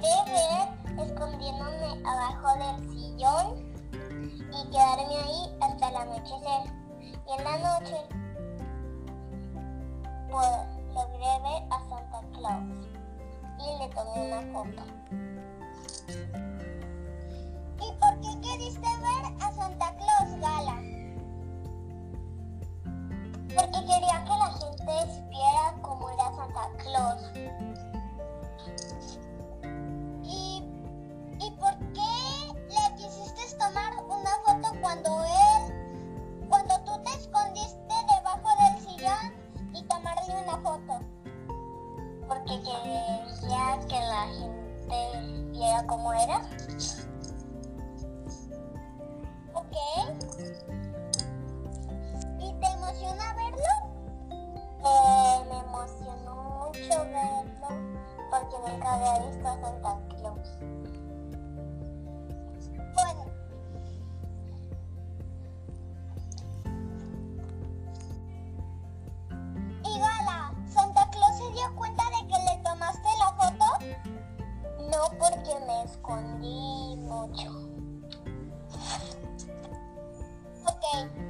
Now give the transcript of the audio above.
tres escondiéndome abajo del sillón y quedarme ahí hasta el anochecer. Y en la noche pues, logré ver a Santa Claus y le tomé una copa. ¿Y por qué queriste ver a Santa Claus, Gala? Porque quería que la gente despierte foto? Porque quería que la gente viera cómo era. ¿Ok? ¿Y te emociona verlo? Eh, me emocionó mucho verlo porque nunca había visto a Santa Claus. Oke, okay.